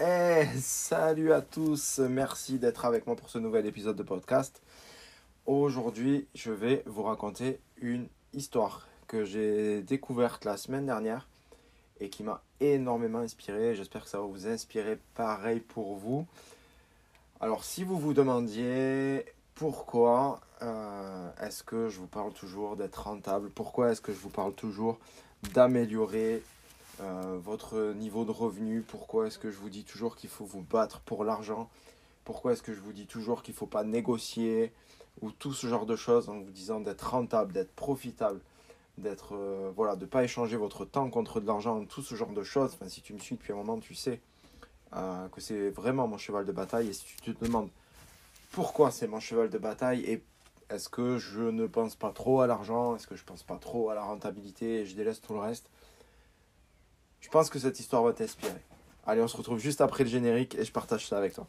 Eh, salut à tous, merci d'être avec moi pour ce nouvel épisode de podcast. Aujourd'hui, je vais vous raconter une histoire que j'ai découverte la semaine dernière et qui m'a énormément inspiré. J'espère que ça va vous inspirer pareil pour vous. Alors, si vous vous demandiez pourquoi euh, est-ce que je vous parle toujours d'être rentable, pourquoi est-ce que je vous parle toujours d'améliorer euh, votre niveau de revenu, pourquoi est-ce que je vous dis toujours qu'il faut vous battre pour l'argent, pourquoi est-ce que je vous dis toujours qu'il ne faut pas négocier, ou tout ce genre de choses en vous disant d'être rentable, d'être profitable, d'être euh, voilà, de pas échanger votre temps contre de l'argent, tout ce genre de choses. Enfin, si tu me suis depuis un moment, tu sais euh, que c'est vraiment mon cheval de bataille. Et si tu te demandes pourquoi c'est mon cheval de bataille et est-ce que je ne pense pas trop à l'argent, est-ce que je pense pas trop à la rentabilité? Et je délaisse tout le reste, je pense que cette histoire va t'inspirer. Allez, on se retrouve juste après le générique et je partage ça avec toi.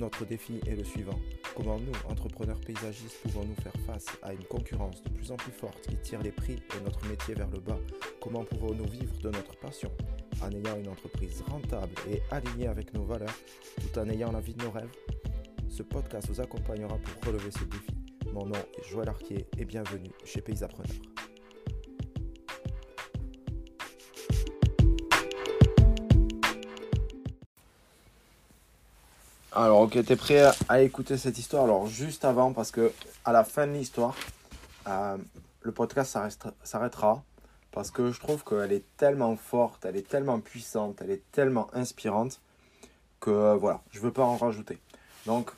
Notre défi est le suivant. Comment nous, entrepreneurs paysagistes, pouvons-nous faire face à une concurrence de plus en plus forte qui tire les prix et notre métier vers le bas? Comment pouvons-nous vivre de notre passion? En ayant une entreprise rentable et alignée avec nos valeurs tout en ayant la vie de nos rêves Ce podcast vous accompagnera pour relever ce défi. Mon nom est Joël Arquier et bienvenue chez Paysapreneur. Alors, ok, t'es prêt à, écouter cette histoire? Alors, juste avant, parce que à la fin de l'histoire, euh, le podcast s'arrêtera. Parce que je trouve qu'elle est tellement forte, elle est tellement puissante, elle est tellement inspirante que euh, voilà, je veux pas en rajouter. Donc,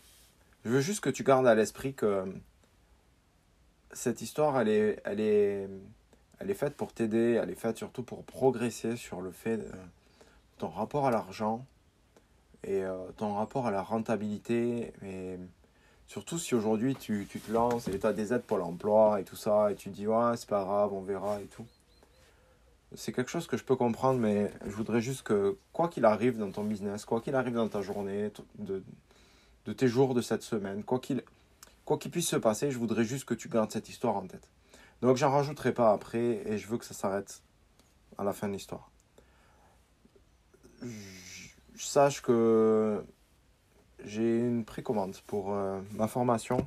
je veux juste que tu gardes à l'esprit que cette histoire, elle est, elle est, elle est faite pour t'aider, elle est faite surtout pour progresser sur le fait de ton rapport à l'argent, et euh, ton rapport à la rentabilité. Et surtout si aujourd'hui tu, tu, te lances et tu as des aides pour l'emploi et tout ça, et tu te dis ouais, c'est pas grave, on verra et tout. C'est quelque chose que je peux comprendre, mais je voudrais juste que, quoi qu'il arrive dans ton business, quoi qu'il arrive dans ta journée, de, de tes jours de cette semaine, quoi qu'il quoi puisse se passer, je voudrais juste que tu gardes cette histoire en tête. Donc j'en rajouterai pas après et je veux que ça s'arrête à la fin de l'histoire sache que j'ai une précommande pour euh, ma formation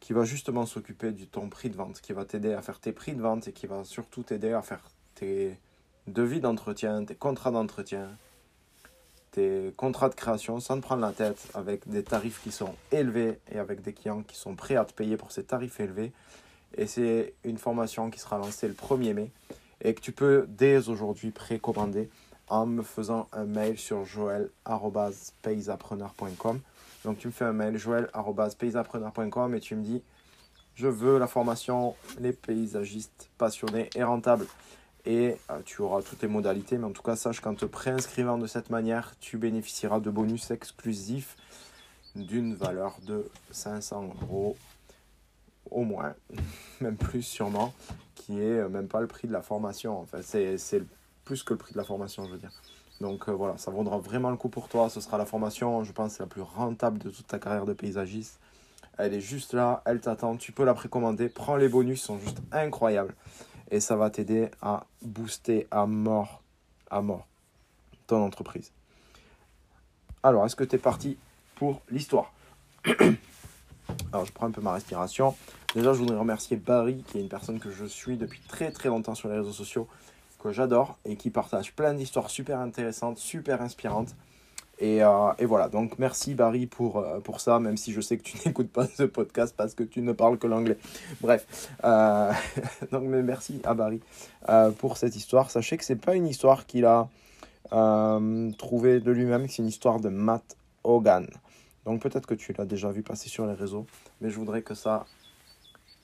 qui va justement s'occuper du ton prix de vente, qui va t'aider à faire tes prix de vente et qui va surtout t'aider à faire tes devis d'entretien, tes contrats d'entretien, tes contrats de création sans te prendre la tête avec des tarifs qui sont élevés et avec des clients qui sont prêts à te payer pour ces tarifs élevés. Et c'est une formation qui sera lancée le 1er mai et que tu peux dès aujourd'hui précommander en me faisant un mail sur joël.paysapreneur.com. Donc tu me fais un mail joël.paysapreneur.com et tu me dis je veux la formation les paysagistes passionnés et rentables. Et euh, tu auras toutes les modalités, mais en tout cas sache qu'en te préinscrivant de cette manière, tu bénéficieras de bonus exclusifs d'une valeur de 500 euros au moins, même plus sûrement, qui est euh, même pas le prix de la formation. C'est plus que le prix de la formation, je veux dire. Donc euh, voilà, ça vaudra vraiment le coup pour toi. Ce sera la formation, je pense, la plus rentable de toute ta carrière de paysagiste. Elle est juste là, elle t'attend, tu peux la précommander. Prends les bonus, ils sont juste incroyables. Et ça va t'aider à booster à mort, à mort, ton entreprise. Alors, est-ce que tu es parti pour l'histoire? Alors, je prends un peu ma respiration. Déjà, je voudrais remercier Barry, qui est une personne que je suis depuis très très longtemps sur les réseaux sociaux que j'adore et qui partage plein d'histoires super intéressantes, super inspirantes. Et, euh, et, voilà, donc merci Barry pour, euh, pour ça, même si je sais que tu n'écoutes pas ce podcast parce que tu ne parles que l'anglais. Bref, euh, donc mais merci à Barry pour cette histoire. Sachez que c'est pas une histoire qu'il a trouvée de lui-même, c'est une histoire de Matt Hogan. Donc peut-être que tu l'as déjà vu passer sur les réseaux, mais je voudrais que ça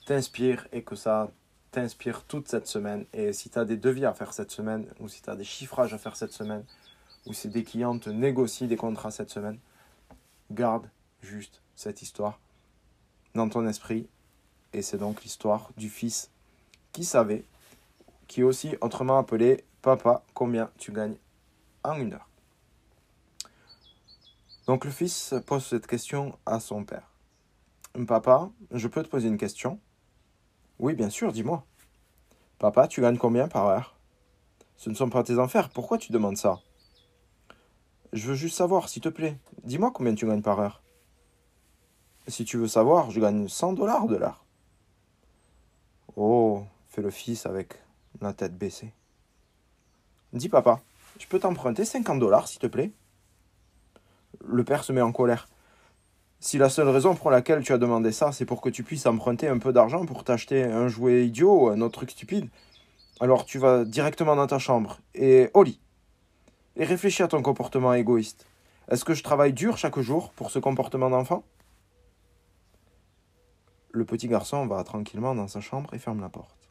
t'inspire et que ça t'inspire toute cette semaine. Et si tu as des devis à faire cette semaine, ou si tu as des chiffrages à faire cette semaine, ou si des clients te négocient des contrats cette semaine, garde juste cette histoire dans ton esprit. Et c'est donc l'histoire du fils qui savait, qui est aussi autrement appelé Papa, combien tu gagnes en une heure. Donc le fils pose cette question à son père. Papa, je peux te poser une question oui, bien sûr, dis-moi. Papa, tu gagnes combien par heure? Ce ne sont pas tes affaires, pourquoi tu demandes ça? Je veux juste savoir, s'il te plaît. Dis-moi combien tu gagnes par heure. Si tu veux savoir, je gagne 100 dollars de l'heure. Oh, fait le fils avec la tête baissée. Dis papa, je peux t'emprunter 50 dollars, s'il te plaît? Le père se met en colère. Si la seule raison pour laquelle tu as demandé ça, c'est pour que tu puisses emprunter un peu d'argent pour t'acheter un jouet idiot ou un autre truc stupide, alors tu vas directement dans ta chambre et au lit. Et réfléchis à ton comportement égoïste. Est-ce que je travaille dur chaque jour pour ce comportement d'enfant? Le petit garçon va tranquillement dans sa chambre et ferme la porte.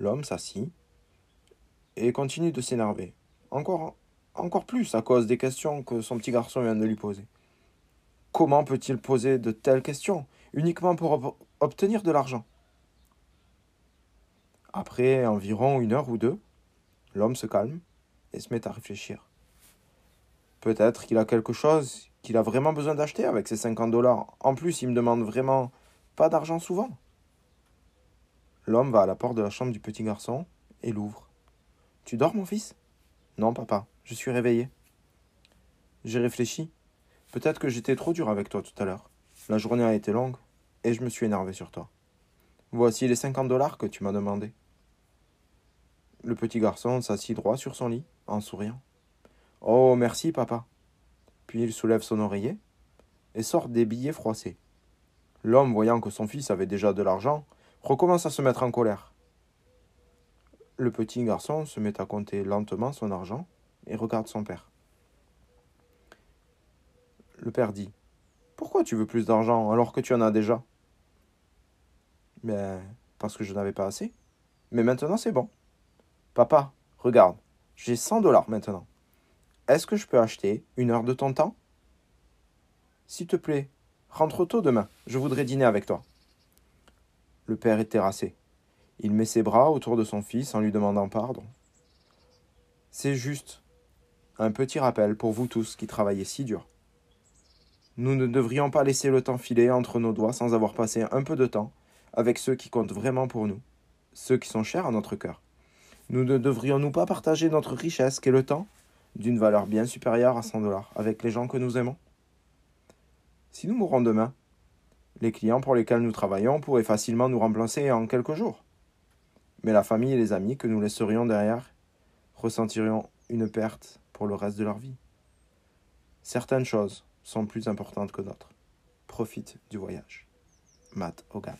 L'homme s'assit et continue de s'énerver. Encore, encore plus à cause des questions que son petit garçon vient de lui poser. Comment peut-il poser de telles questions uniquement pour obtenir de l'argent? Après environ une heure ou deux, l'homme se calme et se met à réfléchir. Peut-être qu'il a quelque chose qu'il a vraiment besoin d'acheter avec ses 50 dollars. En plus, il me demande vraiment pas d'argent souvent. L'homme va à la porte de la chambre du petit garçon et l'ouvre. Tu dors, mon fils? Non, papa, je suis réveillé. J'ai réfléchi. Peut-être que j'étais trop dur avec toi tout à l'heure. La journée a été longue et je me suis énervé sur toi. Voici les 50 dollars que tu m'as demandé. Le petit garçon s'assit droit sur son lit, en souriant. Oh, merci, papa. Puis il soulève son oreiller et sort des billets froissés. L'homme, voyant que son fils avait déjà de l'argent, recommence à se mettre en colère. Le petit garçon se met à compter lentement son argent et regarde son père. Le père dit Pourquoi tu veux plus d'argent alors que tu en as déjà? Mais parce que je n'avais pas assez. Mais maintenant, c'est bon. Papa, regarde, j'ai 100 dollars maintenant. Est-ce que je peux acheter une heure de ton temps? S'il te plaît, rentre tôt demain. Je voudrais dîner avec toi. Le père est terrassé. Il met ses bras autour de son fils en lui demandant pardon. C'est juste un petit rappel pour vous tous qui travaillez si dur. Nous ne devrions pas laisser le temps filer entre nos doigts sans avoir passé un peu de temps avec ceux qui comptent vraiment pour nous, ceux qui sont chers à notre cœur. Nous ne devrions-nous pas partager notre richesse qu'est le temps, d'une valeur bien supérieure à 100 dollars, avec les gens que nous aimons? Si nous mourons demain, les clients pour lesquels nous travaillons pourraient facilement nous remplacer en quelques jours. Mais la famille et les amis que nous laisserions derrière ressentirions une perte pour le reste de leur vie. Certaines choses sont plus importantes que d'autres. Profite du voyage. Matt Hogan.